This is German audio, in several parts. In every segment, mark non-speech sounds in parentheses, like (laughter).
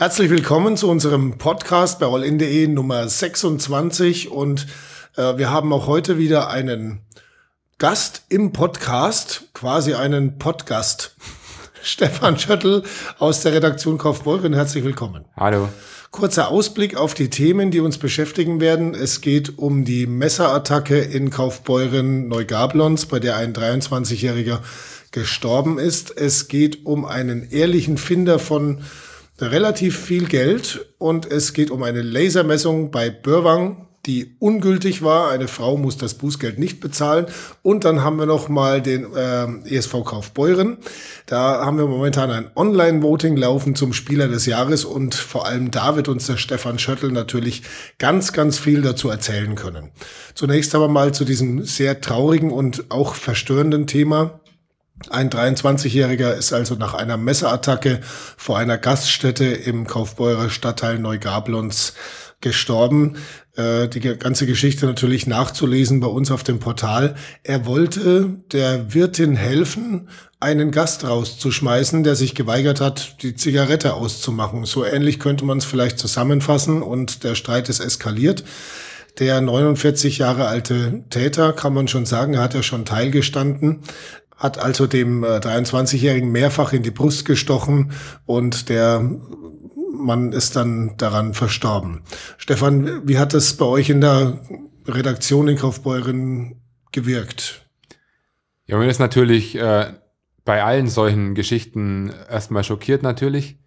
Herzlich willkommen zu unserem Podcast bei allin.de Nummer 26 und äh, wir haben auch heute wieder einen Gast im Podcast, quasi einen Podcast. (laughs) Stefan Schöttl aus der Redaktion Kaufbeuren, herzlich willkommen. Hallo. Kurzer Ausblick auf die Themen, die uns beschäftigen werden. Es geht um die Messerattacke in Kaufbeuren Neugablons, bei der ein 23-Jähriger gestorben ist. Es geht um einen ehrlichen Finder von relativ viel Geld und es geht um eine Lasermessung bei Börwang, die ungültig war. Eine Frau muss das Bußgeld nicht bezahlen. Und dann haben wir noch mal den äh, ESV Kaufbeuren. Da haben wir momentan ein Online-Voting laufen zum Spieler des Jahres und vor allem da wird uns der Stefan Schöttl natürlich ganz, ganz viel dazu erzählen können. Zunächst aber mal zu diesem sehr traurigen und auch verstörenden Thema. Ein 23-Jähriger ist also nach einer Messerattacke vor einer Gaststätte im Kaufbeurer Stadtteil Neugablons gestorben. Äh, die ganze Geschichte natürlich nachzulesen bei uns auf dem Portal. Er wollte der Wirtin helfen, einen Gast rauszuschmeißen, der sich geweigert hat, die Zigarette auszumachen. So ähnlich könnte man es vielleicht zusammenfassen und der Streit ist eskaliert. Der 49 Jahre alte Täter, kann man schon sagen, hat er schon teilgestanden, hat also dem 23-Jährigen äh, mehrfach in die Brust gestochen und der Mann ist dann daran verstorben. Stefan, wie hat das bei euch in der Redaktion in Kaufbeuren gewirkt? Ja, mir ist natürlich äh, bei allen solchen Geschichten erstmal schockiert natürlich.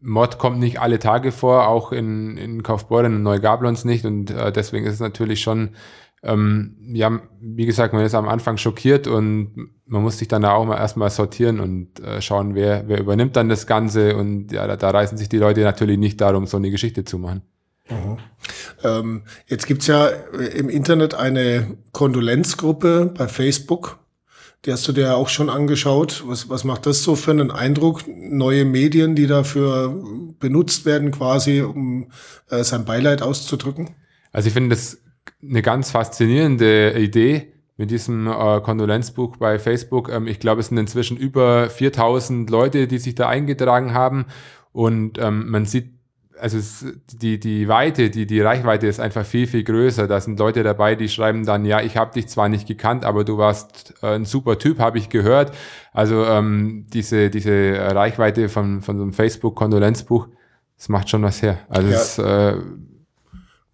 Mord kommt nicht alle Tage vor, auch in, in Kaufbeuren und Neugablons nicht und äh, deswegen ist es natürlich schon ähm, ja, wie gesagt, man ist am Anfang schockiert und man muss sich dann auch mal erstmal sortieren und äh, schauen, wer, wer übernimmt dann das Ganze und ja, da, da reißen sich die Leute natürlich nicht darum, so eine Geschichte zu machen. Mhm. Ähm, jetzt gibt's ja im Internet eine Kondolenzgruppe bei Facebook. Die hast du dir auch schon angeschaut. Was, was macht das so für einen Eindruck? Neue Medien, die dafür benutzt werden, quasi, um äh, sein Beileid auszudrücken? Also ich finde das eine ganz faszinierende Idee mit diesem äh, Kondolenzbuch bei Facebook. Ähm, ich glaube, es sind inzwischen über 4000 Leute, die sich da eingetragen haben. Und ähm, man sieht, also es, die, die Weite, die, die Reichweite ist einfach viel, viel größer. Da sind Leute dabei, die schreiben dann, ja, ich habe dich zwar nicht gekannt, aber du warst äh, ein super Typ, habe ich gehört. Also ähm, diese, diese Reichweite von, von so einem Facebook-Kondolenzbuch, das macht schon was her. Also ja. es, äh,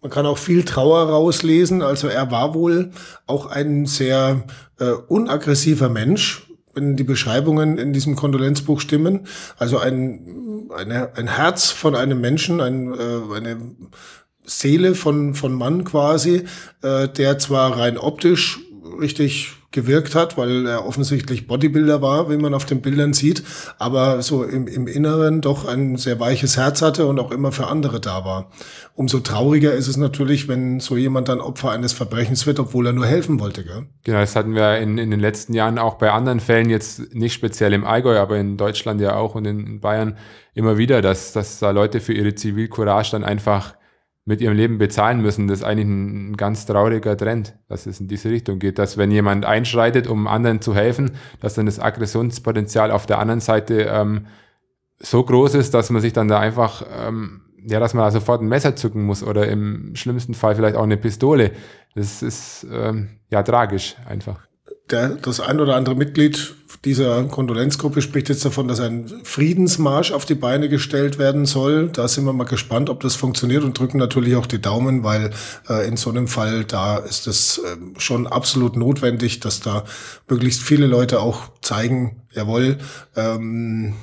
man kann auch viel Trauer rauslesen. Also er war wohl auch ein sehr äh, unaggressiver Mensch, wenn die Beschreibungen in diesem Kondolenzbuch stimmen. Also ein, eine, ein Herz von einem Menschen, ein, äh, eine Seele von, von Mann quasi, äh, der zwar rein optisch richtig gewirkt hat, weil er offensichtlich Bodybuilder war, wie man auf den Bildern sieht, aber so im, im Inneren doch ein sehr weiches Herz hatte und auch immer für andere da war. Umso trauriger ist es natürlich, wenn so jemand dann Opfer eines Verbrechens wird, obwohl er nur helfen wollte. Gell? Genau, das hatten wir in, in den letzten Jahren auch bei anderen Fällen, jetzt nicht speziell im Allgäu, aber in Deutschland ja auch und in, in Bayern immer wieder, dass, dass da Leute für ihre Zivilcourage dann einfach mit ihrem Leben bezahlen müssen. Das ist eigentlich ein, ganz trauriger Trend, dass es in diese Richtung geht, dass wenn jemand einschreitet, um anderen zu helfen, dass dann das Aggressionspotenzial auf der anderen Seite ähm, so groß ist, dass man sich dann da einfach, ähm, ja, dass man da sofort ein Messer zücken muss oder im schlimmsten Fall vielleicht auch eine Pistole. Das ist ähm, ja tragisch einfach der, das ein oder andere Mitglied dieser Kondolenzgruppe spricht jetzt davon, dass ein Friedensmarsch auf die Beine gestellt werden soll. Da sind wir mal gespannt, ob das funktioniert und drücken natürlich auch die Daumen, weil äh, in so einem Fall da ist es äh, schon absolut notwendig, dass da möglichst viele Leute auch zeigen, jawohl, ähm,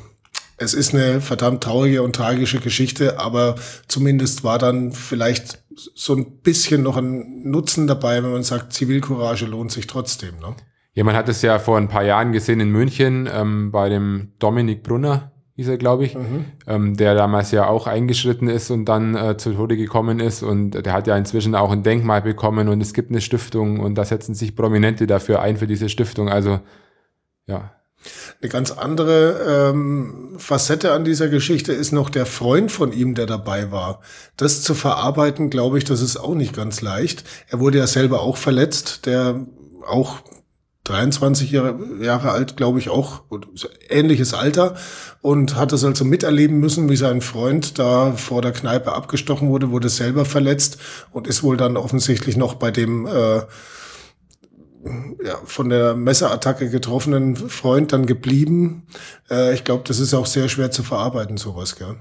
es ist eine verdammt traurige und tragische Geschichte, aber zumindest war dann vielleicht so ein bisschen noch ein Nutzen dabei, wenn man sagt, Zivilcourage lohnt sich trotzdem. Ne? Ja, man hat es ja vor ein paar Jahren gesehen in München ähm, bei dem Dominik Brunner, hieß er, glaube ich, mhm. ähm, der damals ja auch eingeschritten ist und dann äh, zu Tode gekommen ist. Und der hat ja inzwischen auch ein Denkmal bekommen und es gibt eine Stiftung und da setzen sich Prominente dafür ein für diese Stiftung. Also ja. Eine ganz andere ähm, Facette an dieser Geschichte ist noch der Freund von ihm, der dabei war. Das zu verarbeiten, glaube ich, das ist auch nicht ganz leicht. Er wurde ja selber auch verletzt, der auch 23 Jahre, Jahre alt, glaube ich, auch ähnliches Alter und hat das also miterleben müssen, wie sein Freund da vor der Kneipe abgestochen wurde, wurde selber verletzt und ist wohl dann offensichtlich noch bei dem äh, ja, von der Messerattacke getroffenen Freund dann geblieben. Äh, ich glaube, das ist auch sehr schwer zu verarbeiten, sowas, gell?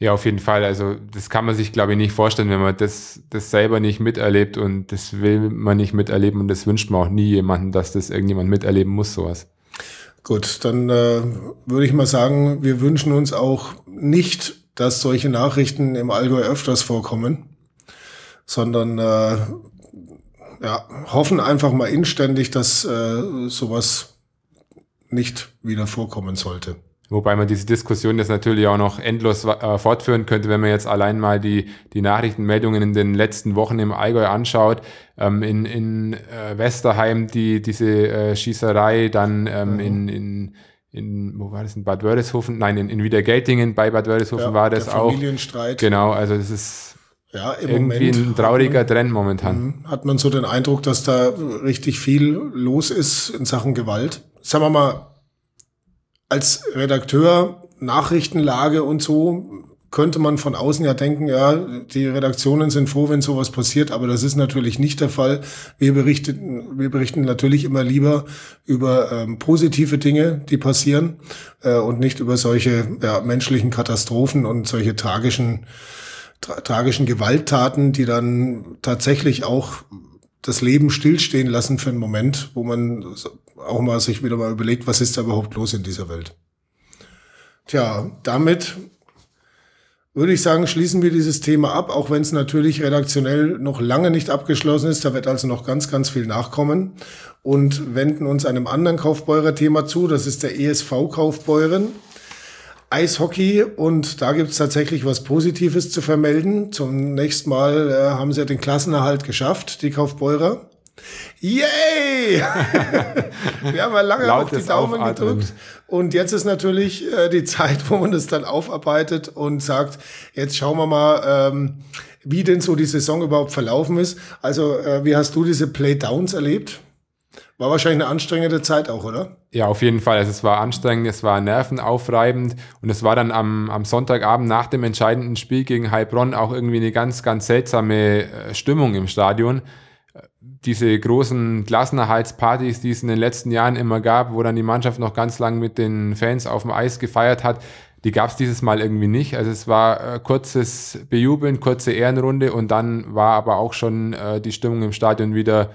Ja, auf jeden Fall. Also das kann man sich, glaube ich, nicht vorstellen, wenn man das, das selber nicht miterlebt und das will man nicht miterleben und das wünscht man auch nie jemanden, dass das irgendjemand miterleben muss, sowas. Gut, dann äh, würde ich mal sagen, wir wünschen uns auch nicht, dass solche Nachrichten im Allgäu öfters vorkommen, sondern äh, ja, hoffen einfach mal inständig, dass äh, sowas nicht wieder vorkommen sollte. Wobei man diese Diskussion jetzt natürlich auch noch endlos äh, fortführen könnte, wenn man jetzt allein mal die, die Nachrichtenmeldungen in den letzten Wochen im Allgäu anschaut. Ähm, in in äh, Westerheim die, diese äh, Schießerei, dann ähm, mhm. in, in, in, wo war das, in Bad Wörishofen? Nein, in, in Wiedergeltingen bei Bad Wörishofen ja, war das der auch. Familienstreit. Genau, also das ist ja, irgendwie Moment ein trauriger Trend momentan. Mhm. Hat man so den Eindruck, dass da richtig viel los ist in Sachen Gewalt? Sagen wir mal, als Redakteur Nachrichtenlage und so könnte man von außen ja denken, ja, die Redaktionen sind froh, wenn sowas passiert, aber das ist natürlich nicht der Fall. Wir berichten, wir berichten natürlich immer lieber über ähm, positive Dinge, die passieren äh, und nicht über solche ja, menschlichen Katastrophen und solche tragischen, tra tragischen Gewalttaten, die dann tatsächlich auch das Leben stillstehen lassen für einen Moment, wo man auch mal sich wieder mal überlegt, was ist da überhaupt los in dieser Welt. Tja, damit würde ich sagen, schließen wir dieses Thema ab, auch wenn es natürlich redaktionell noch lange nicht abgeschlossen ist. Da wird also noch ganz, ganz viel nachkommen und wenden uns einem anderen Kaufbeurer-Thema zu. Das ist der ESV Kaufbeuren. Eishockey und da gibt es tatsächlich was Positives zu vermelden. Zunächst mal äh, haben sie den Klassenerhalt geschafft, die Kaufbeurer. Yay! (laughs) Wir haben ja lange Lautes auf die Daumen Aufatmen. gedrückt. Und jetzt ist natürlich äh, die (laughs) Zeit, wo man das dann aufarbeitet und sagt, jetzt schauen wir mal, ähm, wie denn so die Saison überhaupt verlaufen ist. Also, äh, wie hast du diese Playdowns erlebt? War wahrscheinlich eine anstrengende Zeit auch, oder? Ja, auf jeden Fall. Also es war anstrengend, es war nervenaufreibend und es war dann am, am Sonntagabend nach dem entscheidenden Spiel gegen Heilbronn auch irgendwie eine ganz, ganz seltsame äh, Stimmung im Stadion diese großen Klassenerhaltspartys, die es in den letzten Jahren immer gab, wo dann die Mannschaft noch ganz lang mit den Fans auf dem Eis gefeiert hat, die gab es dieses Mal irgendwie nicht. Also es war äh, kurzes Bejubeln, kurze Ehrenrunde und dann war aber auch schon äh, die Stimmung im Stadion wieder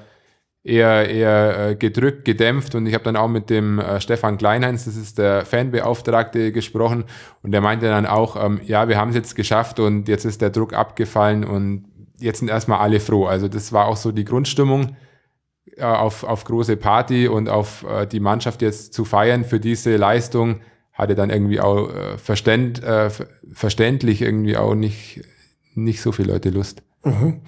eher, eher äh, gedrückt, gedämpft und ich habe dann auch mit dem äh, Stefan Kleinheinz, das ist der Fanbeauftragte, gesprochen und der meinte dann auch, ähm, ja, wir haben es jetzt geschafft und jetzt ist der Druck abgefallen und jetzt sind erstmal alle froh. Also das war auch so die Grundstimmung äh, auf, auf große Party und auf äh, die Mannschaft jetzt zu feiern für diese Leistung hatte dann irgendwie auch äh, verständ, äh, verständlich irgendwie auch nicht, nicht so viele Leute Lust. Mhm.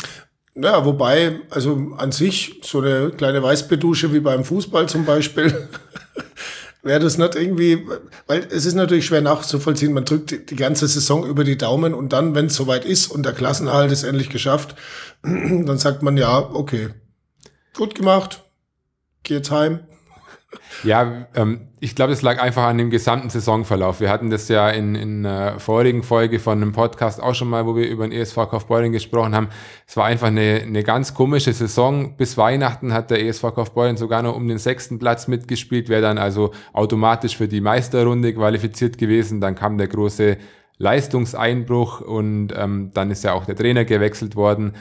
Ja, wobei, also an sich so eine kleine Weißbedusche wie beim Fußball zum Beispiel (laughs) wäre das nicht irgendwie, weil es ist natürlich schwer nachzuvollziehen, man drückt die ganze Saison über die Daumen und dann, wenn es soweit ist und der Klassenhalt ist endlich geschafft, (clears throat) dann sagt man ja, okay, gut gemacht, geh jetzt heim. Ja, ähm, ich glaube, es lag einfach an dem gesamten Saisonverlauf. Wir hatten das ja in, in einer vorigen Folge von einem Podcast auch schon mal, wo wir über den ESV Kaufbeuren gesprochen haben. Es war einfach eine, eine ganz komische Saison. Bis Weihnachten hat der ESV Kaufbeuren sogar noch um den sechsten Platz mitgespielt, wäre dann also automatisch für die Meisterrunde qualifiziert gewesen. Dann kam der große Leistungseinbruch und ähm, dann ist ja auch der Trainer gewechselt worden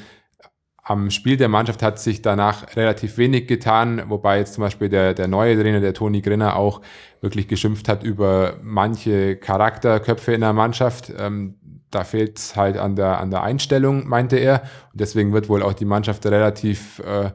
am Spiel der Mannschaft hat sich danach relativ wenig getan, wobei jetzt zum Beispiel der, der neue Trainer, der Toni Grinner, auch wirklich geschimpft hat über manche Charakterköpfe in der Mannschaft. Ähm, da fehlt es halt an der, an der Einstellung, meinte er. Und deswegen wird wohl auch die Mannschaft relativ äh,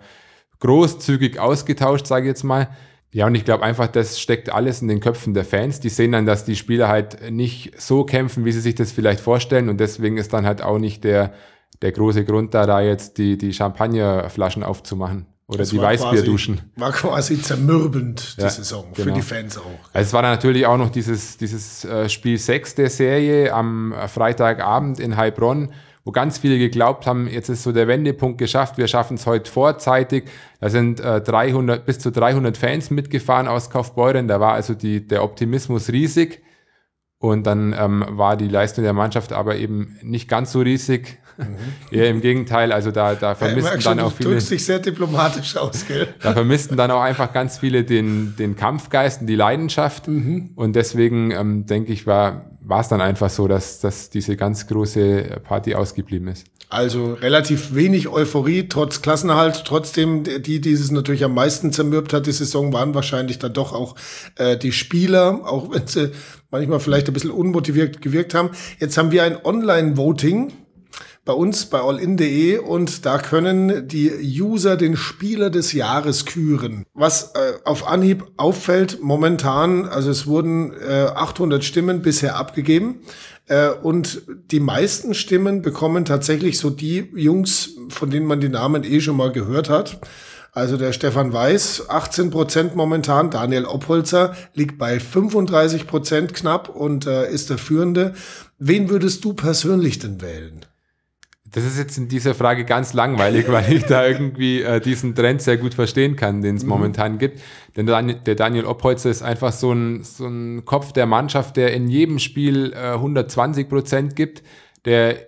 großzügig ausgetauscht, sage ich jetzt mal. Ja, und ich glaube einfach, das steckt alles in den Köpfen der Fans. Die sehen dann, dass die Spieler halt nicht so kämpfen, wie sie sich das vielleicht vorstellen. Und deswegen ist dann halt auch nicht der, der große Grund da, da jetzt die, die Champagnerflaschen aufzumachen. Oder das die Weißbierduschen. War quasi zermürbend, die ja, Saison, genau. für die Fans auch. Also es war natürlich auch noch dieses, dieses äh, Spiel 6 der Serie am Freitagabend in Heilbronn, wo ganz viele geglaubt haben, jetzt ist so der Wendepunkt geschafft, wir schaffen es heute vorzeitig. Da sind äh, 300, bis zu 300 Fans mitgefahren aus Kaufbeuren, da war also die, der Optimismus riesig. Und dann ähm, war die Leistung der Mannschaft aber eben nicht ganz so riesig. Mhm. Eher im Gegenteil, also da, da vermissten ja, dann auch viele. Du dich sehr diplomatisch aus, gell? Da vermissten dann auch einfach ganz viele den, den Kampfgeist und die Leidenschaft. Mhm. Und deswegen ähm, denke ich, war war es dann einfach so, dass, dass diese ganz große Party ausgeblieben ist. Also relativ wenig Euphorie, trotz Klassenhalt. Trotzdem, die, die es natürlich am meisten zermürbt hat, die Saison, waren wahrscheinlich dann doch auch äh, die Spieler, auch wenn sie manchmal vielleicht ein bisschen unmotiviert gewirkt haben. Jetzt haben wir ein Online-Voting bei uns bei allin.de und da können die User den Spieler des Jahres küren. Was äh, auf Anhieb auffällt momentan, also es wurden äh, 800 Stimmen bisher abgegeben äh, und die meisten Stimmen bekommen tatsächlich so die Jungs, von denen man die Namen eh schon mal gehört hat. Also der Stefan Weiß, 18 Prozent momentan. Daniel Oppholzer liegt bei 35 Prozent knapp und äh, ist der Führende. Wen würdest du persönlich denn wählen? Das ist jetzt in dieser Frage ganz langweilig, weil ich da irgendwie äh, diesen Trend sehr gut verstehen kann, den es mhm. momentan gibt. Denn der Daniel Oppholzer ist einfach so ein, so ein Kopf der Mannschaft, der in jedem Spiel äh, 120 Prozent gibt, der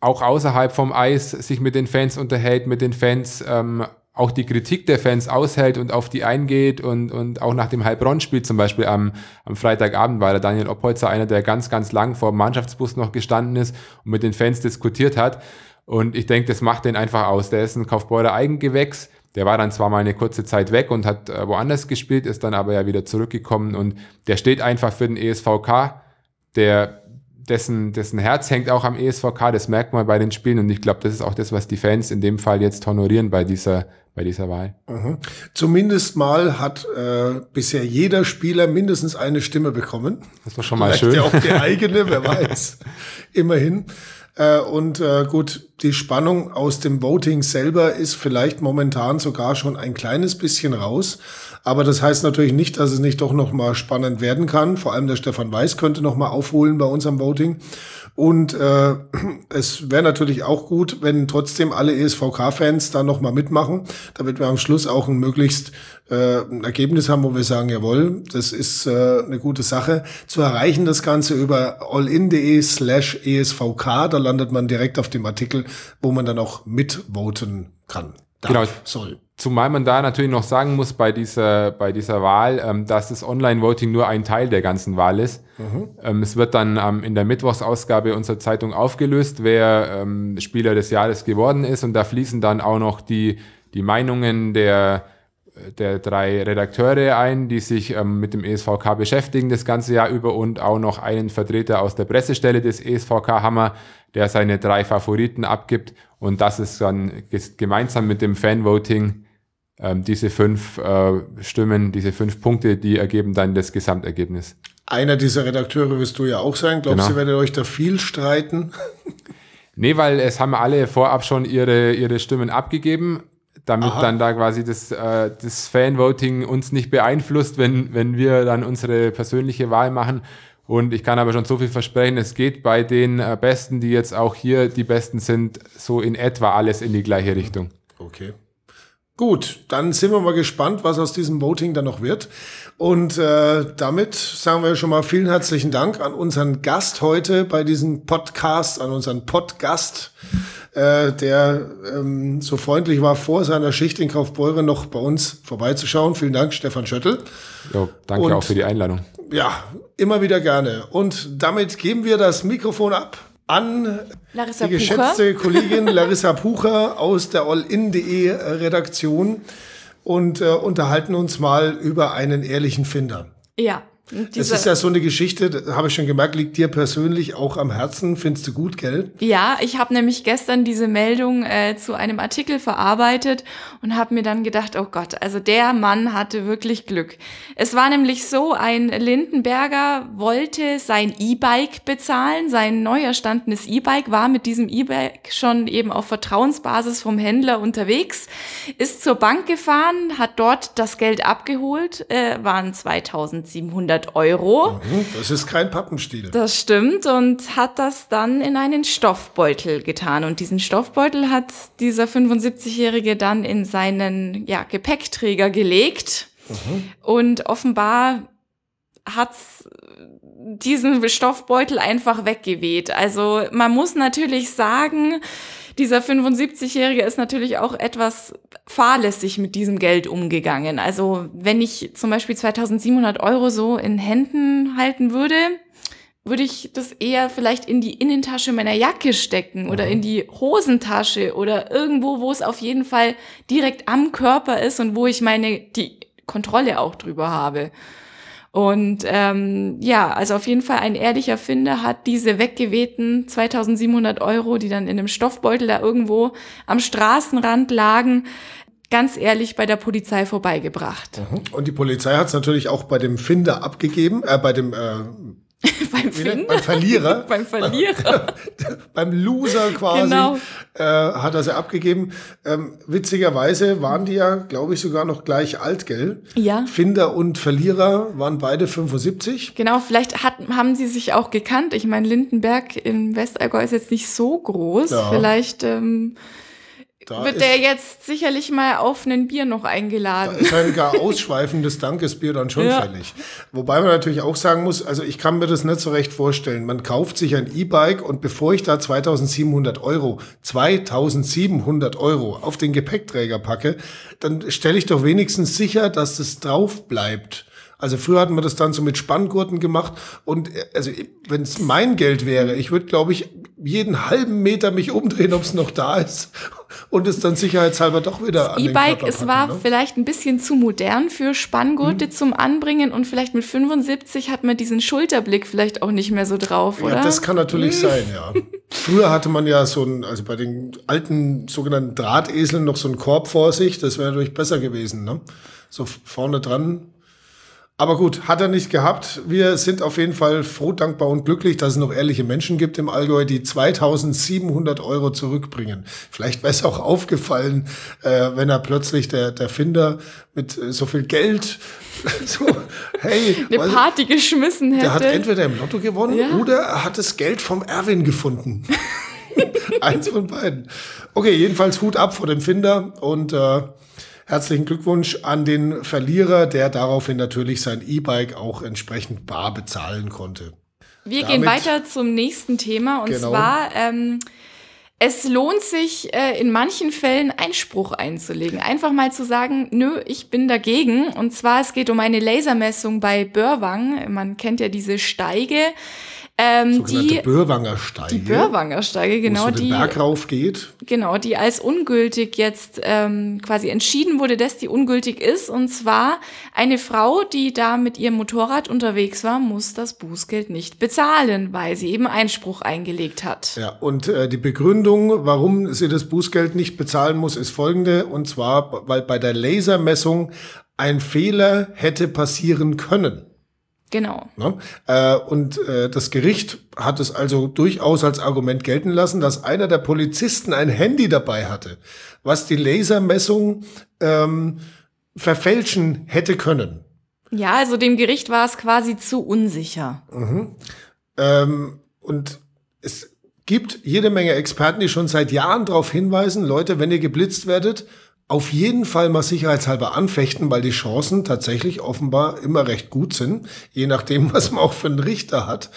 auch außerhalb vom Eis sich mit den Fans unterhält, mit den Fans ähm, auch die Kritik der Fans aushält und auf die eingeht und, und auch nach dem Heilbronn-Spiel zum Beispiel am, am Freitagabend war der Daniel Oppolzer einer, der ganz, ganz lang vor dem Mannschaftsbus noch gestanden ist und mit den Fans diskutiert hat. Und ich denke, das macht den einfach aus. Der ist ein Kaufbeurer Eigengewächs. Der war dann zwar mal eine kurze Zeit weg und hat äh, woanders gespielt, ist dann aber ja wieder zurückgekommen und der steht einfach für den ESVK. Der dessen, dessen Herz hängt auch am ESVK, das merkt man bei den Spielen und ich glaube, das ist auch das, was die Fans in dem Fall jetzt honorieren bei dieser, bei dieser Wahl. Mhm. Zumindest mal hat äh, bisher jeder Spieler mindestens eine Stimme bekommen. Das war schon mal Vielleicht schön. Ja auch die eigene, wer (laughs) weiß. Immerhin. Äh, und äh, gut, die Spannung aus dem Voting selber ist vielleicht momentan sogar schon ein kleines bisschen raus. Aber das heißt natürlich nicht, dass es nicht doch noch mal spannend werden kann. Vor allem der Stefan Weiß könnte noch mal aufholen bei unserem Voting. Und äh, (clears throat) es wäre natürlich auch gut, wenn trotzdem alle ESVK-Fans da noch mal mitmachen, damit wir am Schluss auch ein möglichst äh, ein Ergebnis haben, wo wir sagen, jawohl, das ist äh, eine gute Sache. Zu erreichen das Ganze über allin.de slash ESVK, da landet man direkt auf dem Artikel, wo man dann auch mitvoten kann. Darf, genau. soll. Zumal man da natürlich noch sagen muss bei dieser, bei dieser Wahl, ähm, dass das Online-Voting nur ein Teil der ganzen Wahl ist. Mhm. Ähm, es wird dann ähm, in der Mittwochsausgabe unserer Zeitung aufgelöst, wer ähm, Spieler des Jahres geworden ist. Und da fließen dann auch noch die, die Meinungen der, der drei Redakteure ein, die sich ähm, mit dem ESVK beschäftigen das ganze Jahr über und auch noch einen Vertreter aus der Pressestelle des ESVK Hammer, der seine drei Favoriten abgibt. Und das ist dann gemeinsam mit dem Fanvoting ähm, diese fünf äh, Stimmen, diese fünf Punkte, die ergeben dann das Gesamtergebnis. Einer dieser Redakteure wirst du ja auch sein. Glaubst genau. du, werdet euch da viel streiten? nee, weil es haben alle vorab schon ihre, ihre Stimmen abgegeben, damit Aha. dann da quasi das, äh, das Fanvoting uns nicht beeinflusst, wenn, wenn wir dann unsere persönliche Wahl machen. Und ich kann aber schon so viel versprechen, es geht bei den äh, Besten, die jetzt auch hier die Besten sind, so in etwa alles in die gleiche Richtung. Okay. Gut, dann sind wir mal gespannt, was aus diesem Voting dann noch wird. Und äh, damit sagen wir schon mal vielen herzlichen Dank an unseren Gast heute bei diesem Podcast, an unseren Podcast, äh, der ähm, so freundlich war, vor seiner Schicht in Kaufbeuren noch bei uns vorbeizuschauen. Vielen Dank, Stefan Schöttl. Jo, danke Und, auch für die Einladung. Ja, immer wieder gerne. Und damit geben wir das Mikrofon ab an Larissa die geschätzte Pucher. Kollegin (laughs) Larissa Pucher aus der allin.de Redaktion und äh, unterhalten uns mal über einen ehrlichen Finder. Ja. Das ist ja so eine Geschichte, habe ich schon gemerkt, liegt dir persönlich auch am Herzen. Findest du gut, gell? Ja, ich habe nämlich gestern diese Meldung äh, zu einem Artikel verarbeitet und habe mir dann gedacht, oh Gott, also der Mann hatte wirklich Glück. Es war nämlich so, ein Lindenberger wollte sein E-Bike bezahlen, sein neu erstandenes E-Bike, war mit diesem E-Bike schon eben auf Vertrauensbasis vom Händler unterwegs, ist zur Bank gefahren, hat dort das Geld abgeholt, äh, waren 2700 1700 Euro. Mhm, das ist kein Pappenstiel. Das stimmt und hat das dann in einen Stoffbeutel getan. Und diesen Stoffbeutel hat dieser 75-Jährige dann in seinen ja, Gepäckträger gelegt. Mhm. Und offenbar hat diesen Stoffbeutel einfach weggeweht. Also man muss natürlich sagen, dieser 75-Jährige ist natürlich auch etwas fahrlässig mit diesem Geld umgegangen. Also wenn ich zum Beispiel 2700 Euro so in Händen halten würde, würde ich das eher vielleicht in die Innentasche meiner Jacke stecken oder in die Hosentasche oder irgendwo, wo es auf jeden Fall direkt am Körper ist und wo ich meine, die Kontrolle auch drüber habe. Und ähm, ja, also auf jeden Fall ein ehrlicher Finder hat diese weggewehten 2700 Euro, die dann in einem Stoffbeutel da irgendwo am Straßenrand lagen, ganz ehrlich bei der Polizei vorbeigebracht. Mhm. Und die Polizei hat es natürlich auch bei dem Finder abgegeben, äh, bei dem äh, beim, Finder? (laughs) beim Verlierer. beim (laughs) Verlierer. beim Loser quasi. Genau. Äh, hat er sie abgegeben. Ähm, witzigerweise waren die ja, glaube ich, sogar noch gleich alt, gell? Ja. Finder und Verlierer waren beide 75. Genau, vielleicht hat, haben sie sich auch gekannt. Ich meine, Lindenberg im Westallgäu ist jetzt nicht so groß. Ja. Vielleicht ähm, da wird der jetzt sicherlich mal auf ein Bier noch eingeladen. Da ist ein gar ausschweifendes Dankesbier dann schon ja. fällig. Wobei man natürlich auch sagen muss, also ich kann mir das nicht so recht vorstellen. Man kauft sich ein E-Bike und bevor ich da 2700 Euro, 2700 Euro auf den Gepäckträger packe, dann stelle ich doch wenigstens sicher, dass das drauf bleibt. Also früher hatten wir das dann so mit Spanngurten gemacht und äh, also wenn es mein Geld wäre, ich würde glaube ich jeden halben Meter mich umdrehen, ob es noch da ist und es dann sicherheitshalber doch wieder an E-Bike, es war ne? vielleicht ein bisschen zu modern für Spanngurte hm. zum Anbringen und vielleicht mit 75 hat man diesen Schulterblick vielleicht auch nicht mehr so drauf, oder? Ja, das kann natürlich hm. sein, ja. Früher hatte man ja so ein, also bei den alten sogenannten Drahteseln noch so einen Korb vor sich, das wäre natürlich besser gewesen, ne? So vorne dran aber gut, hat er nicht gehabt. Wir sind auf jeden Fall froh, dankbar und glücklich, dass es noch ehrliche Menschen gibt im Allgäu, die 2700 Euro zurückbringen. Vielleicht wäre es auch aufgefallen, äh, wenn er plötzlich der, der Finder mit äh, so viel Geld (laughs) so, hey, eine Party geschmissen hätte. Der hat entweder im Lotto gewonnen ja. oder er hat das Geld vom Erwin gefunden. (laughs) (laughs) Eins von beiden. Okay, jedenfalls Hut ab vor dem Finder und äh, Herzlichen Glückwunsch an den Verlierer, der daraufhin natürlich sein E-Bike auch entsprechend bar bezahlen konnte. Wir Damit, gehen weiter zum nächsten Thema und genau. zwar ähm, es lohnt sich äh, in manchen Fällen Einspruch einzulegen. Einfach mal zu sagen, nö, ich bin dagegen. Und zwar, es geht um eine Lasermessung bei Börwang. Man kennt ja diese Steige. Ähm, die Börwanger Steige. Die Börwanger Steige, genau. Wo es die Berg rauf geht. Genau, die als ungültig jetzt ähm, quasi entschieden wurde, dass die ungültig ist. Und zwar eine Frau, die da mit ihrem Motorrad unterwegs war, muss das Bußgeld nicht bezahlen, weil sie eben Einspruch eingelegt hat. Ja, und äh, die Begründung, warum sie das Bußgeld nicht bezahlen muss, ist folgende. Und zwar, weil bei der Lasermessung ein Fehler hätte passieren können. Genau. Ne? Äh, und äh, das Gericht hat es also durchaus als Argument gelten lassen, dass einer der Polizisten ein Handy dabei hatte, was die Lasermessung ähm, verfälschen hätte können. Ja, also dem Gericht war es quasi zu unsicher. Mhm. Ähm, und es gibt jede Menge Experten, die schon seit Jahren darauf hinweisen, Leute, wenn ihr geblitzt werdet, auf jeden Fall mal sicherheitshalber anfechten, weil die Chancen tatsächlich offenbar immer recht gut sind, je nachdem, (laughs) was man auch für einen Richter hat,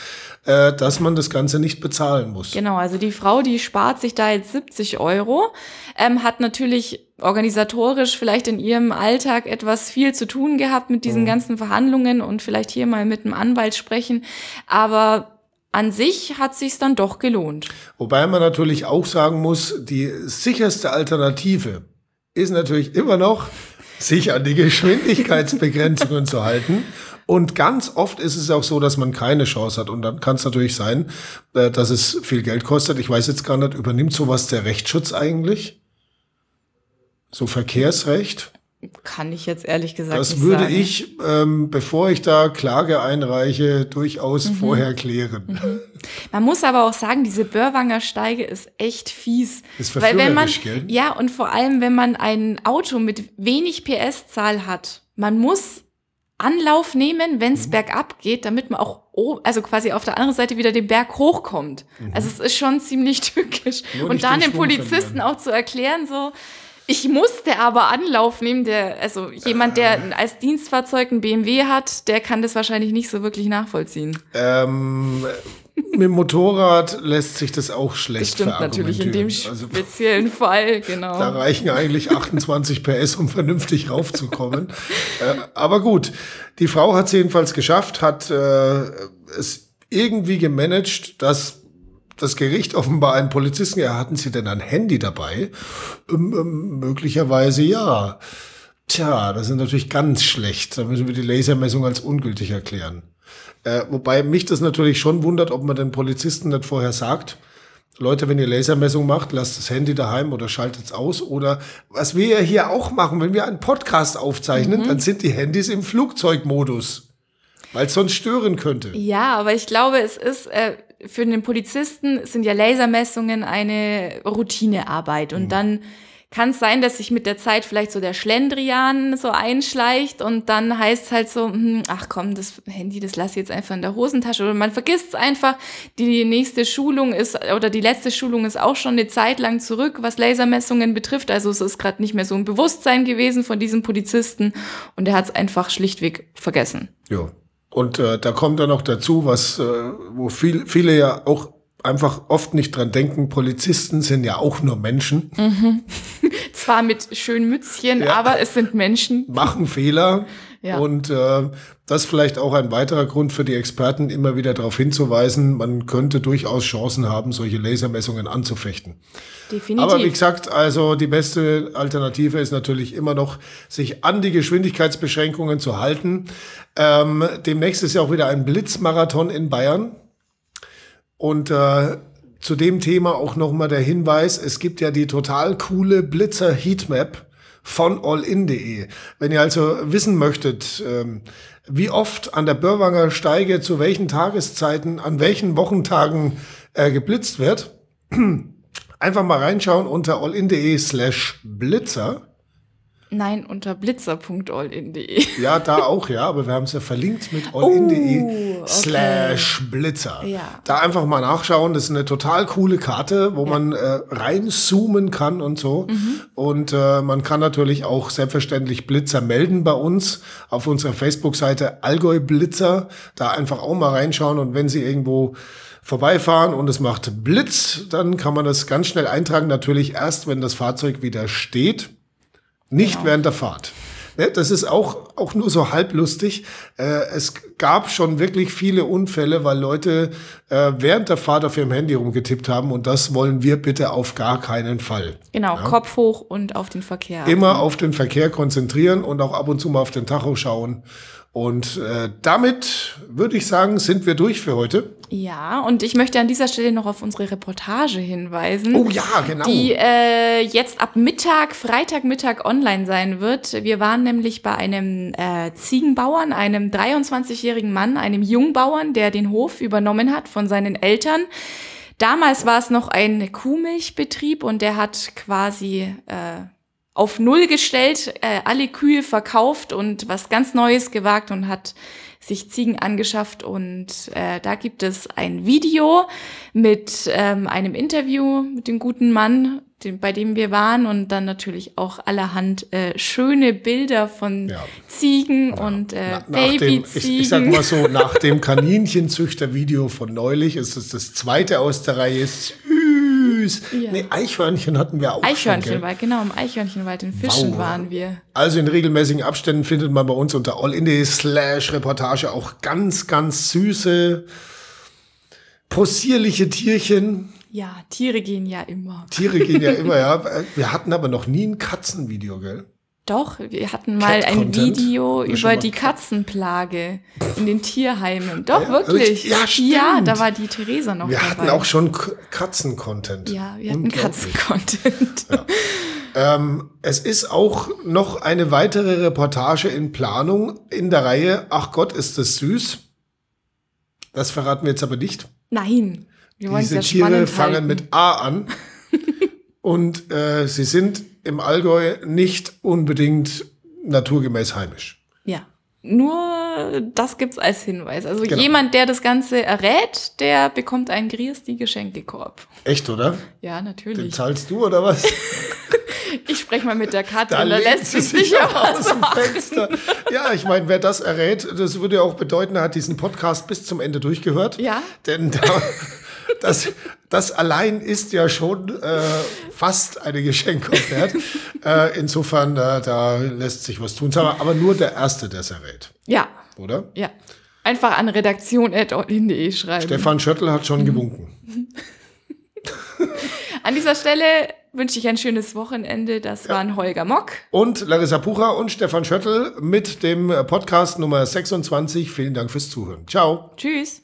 äh, dass man das Ganze nicht bezahlen muss. Genau, also die Frau, die spart sich da jetzt 70 Euro, ähm, hat natürlich organisatorisch vielleicht in ihrem Alltag etwas viel zu tun gehabt mit diesen mhm. ganzen Verhandlungen und vielleicht hier mal mit einem Anwalt sprechen, aber an sich hat sich's dann doch gelohnt. Wobei man natürlich auch sagen muss, die sicherste Alternative ist natürlich immer noch, sich an die Geschwindigkeitsbegrenzungen zu halten. Und ganz oft ist es auch so, dass man keine Chance hat. Und dann kann es natürlich sein, äh, dass es viel Geld kostet. Ich weiß jetzt gar nicht, übernimmt sowas der Rechtsschutz eigentlich? So Verkehrsrecht? Kann ich jetzt ehrlich gesagt das nicht würde sagen. ich, ähm, bevor ich da Klage einreiche, durchaus mhm. vorher klären. Mhm. Man muss aber auch sagen, diese Börwanger Steige ist echt fies. Ist Weil wenn man, gell? ja, und vor allem, wenn man ein Auto mit wenig PS-Zahl hat, man muss Anlauf nehmen, wenn es mhm. bergab geht, damit man auch, also quasi auf der anderen Seite wieder den Berg hochkommt. Mhm. Also es ist schon ziemlich (laughs) tückisch. Nur Und dann den Polizisten auch zu erklären, so, ich musste aber Anlauf nehmen, der, also jemand, der äh. als Dienstfahrzeug ein BMW hat, der kann das wahrscheinlich nicht so wirklich nachvollziehen. Ähm, mit dem Motorrad lässt sich das auch schlecht Das stimmt natürlich in dem also, speziellen Fall, genau. Da reichen eigentlich 28 PS, um vernünftig raufzukommen. äh, aber gut, die Frau hat es jedenfalls geschafft, hat äh, es irgendwie gemanagt, dass das Gericht offenbar einen Polizisten, ja, hatten Sie denn ein Handy dabei? Ähm, ähm, möglicherweise ja. Tja, das ist natürlich ganz schlecht. Da müssen wir die Lasermessung als ungültig erklären. Äh, wobei mich das natürlich schon wundert, ob man den Polizisten nicht vorher sagt, Leute, wenn ihr Lasermessung macht, lasst das Handy daheim oder schaltet es aus. Oder was wir ja hier auch machen, wenn wir einen Podcast aufzeichnen, mhm. dann sind die Handys im Flugzeugmodus. Weil es sonst stören könnte. Ja, aber ich glaube, es ist, äh, für den Polizisten sind ja Lasermessungen eine Routinearbeit. Und mhm. dann kann es sein, dass sich mit der Zeit vielleicht so der Schlendrian so einschleicht und dann heißt es halt so, hm, ach komm, das Handy, das lass ich jetzt einfach in der Hosentasche oder man vergisst es einfach. Die nächste Schulung ist oder die letzte Schulung ist auch schon eine Zeit lang zurück, was Lasermessungen betrifft. Also es ist gerade nicht mehr so ein Bewusstsein gewesen von diesem Polizisten und er hat es einfach schlichtweg vergessen. Ja, und äh, da kommt dann noch dazu, was, äh, wo viel, viele ja auch einfach oft nicht dran denken, Polizisten sind ja auch nur Menschen. Mhm. (laughs) Zwar mit schönen Mützchen, ja. aber es sind Menschen. Machen Fehler. Ja. Und äh, das ist vielleicht auch ein weiterer Grund für die Experten, immer wieder darauf hinzuweisen, man könnte durchaus Chancen haben, solche Lasermessungen anzufechten. Definitiv. Aber wie gesagt, also die beste Alternative ist natürlich immer noch, sich an die Geschwindigkeitsbeschränkungen zu halten. Ähm, demnächst ist ja auch wieder ein Blitzmarathon in Bayern. Und äh, zu dem Thema auch nochmal der Hinweis, es gibt ja die total coole Blitzer Heatmap von allin.de. Wenn ihr also wissen möchtet, ähm, wie oft an der Börwanger Steige zu welchen Tageszeiten, an welchen Wochentagen geblitzt wird, (clears throat) einfach mal reinschauen unter allin.de slash Blitzer. Nein, unter blitzer.allin.de. Ja, da auch, ja, aber wir haben es ja verlinkt mit allin.de oh, okay. slash Blitzer. Ja. Da einfach mal nachschauen, das ist eine total coole Karte, wo ja. man äh, reinzoomen kann und so. Mhm. Und äh, man kann natürlich auch selbstverständlich Blitzer melden bei uns auf unserer Facebook-Seite Allgäu Blitzer. Da einfach auch mal reinschauen und wenn Sie irgendwo vorbeifahren und es macht Blitz, dann kann man das ganz schnell eintragen. Natürlich erst, wenn das Fahrzeug wieder steht. Nicht genau. während der Fahrt. Das ist auch, auch nur so halblustig. Äh, es gab schon wirklich viele Unfälle, weil Leute äh, während der Fahrt auf ihrem Handy rumgetippt haben und das wollen wir bitte auf gar keinen Fall. Genau, ja? Kopf hoch und auf den Verkehr. Immer auf den Verkehr konzentrieren und auch ab und zu mal auf den Tacho schauen und äh, damit würde ich sagen, sind wir durch für heute. Ja, und ich möchte an dieser Stelle noch auf unsere Reportage hinweisen. Oh ja, genau. Die äh, jetzt ab Mittag, Freitagmittag online sein wird. Wir waren nämlich bei einem äh, Ziegenbauern, einem 23-jährigen Mann, einem Jungbauern, der den Hof übernommen hat von seinen Eltern. Damals war es noch ein Kuhmilchbetrieb und der hat quasi äh, auf Null gestellt, äh, alle Kühe verkauft und was ganz Neues gewagt und hat sich Ziegen angeschafft. Und äh, da gibt es ein Video mit ähm, einem Interview mit dem guten Mann, dem, bei dem wir waren und dann natürlich auch allerhand äh, schöne Bilder von ja. Ziegen ja. und äh, Babyziegen. Ich, ich sag mal so, nach dem (laughs) Kaninchenzüchter-Video von neulich ist es das zweite aus der Reihe süß. Ja. Nee, Eichhörnchen hatten wir auch. Eichhörnchenwald, genau, im Eichhörnchenwald in Fischen wow. waren wir. Also in regelmäßigen Abständen findet man bei uns unter allindie slash Reportage auch ganz, ganz süße, possierliche Tierchen. Ja, Tiere gehen ja immer. Tiere gehen ja (laughs) immer, ja. Wir hatten aber noch nie ein Katzenvideo, gell? Doch, wir hatten mal ein Video über die Katzenplage in den Tierheimen. Doch, ja, wirklich. Ja, stimmt. Ja, da war die Theresa noch wir dabei. Wir hatten auch schon Katzen-Content. Ja, wir hatten Katzen-Content. Ja. Ähm, es ist auch noch eine weitere Reportage in Planung in der Reihe Ach Gott, ist das süß. Das verraten wir jetzt aber nicht. Nein. Wir Diese Tiere fangen halten. mit A an. Und äh, sie sind im Allgäu nicht unbedingt naturgemäß heimisch. Ja. nur das gibt's als Hinweis. Also Genau. jemand, der das Ganze errät, der bekommt einen Griesti Geschenkekorb. Echt, oder? Ja, Den natürlich. zahlst du oder was? (laughs) Ich spreche mal mit der Katrin, da, lehnt lässt sie sich sicher (laughs) aus dem. Fenster. Ja, ich meine, wer das errät, das würde ja auch bedeuten, er hat diesen Podcast bis zum Ende durchgehört. Ja. Denn da, das, das allein ist ja schon äh, fast eine Geschenkkopf wert. (laughs) äh, insofern, äh, da lässt sich was tun. Aber, aber nur der Erste, der es errät, Ja, oder? ja. Einfach an redaktion.de schreiben. Stefan Schöttl hat schon (laughs) gewunken. (laughs) An dieser Stelle wünsche ich ein schönes Wochenende. Das waren Holger Mock. Und Larissa Pucher und Stefan Schöttl mit dem Podcast Nummer 26. Vielen Dank fürs Zuhören. Ciao. Tschüss.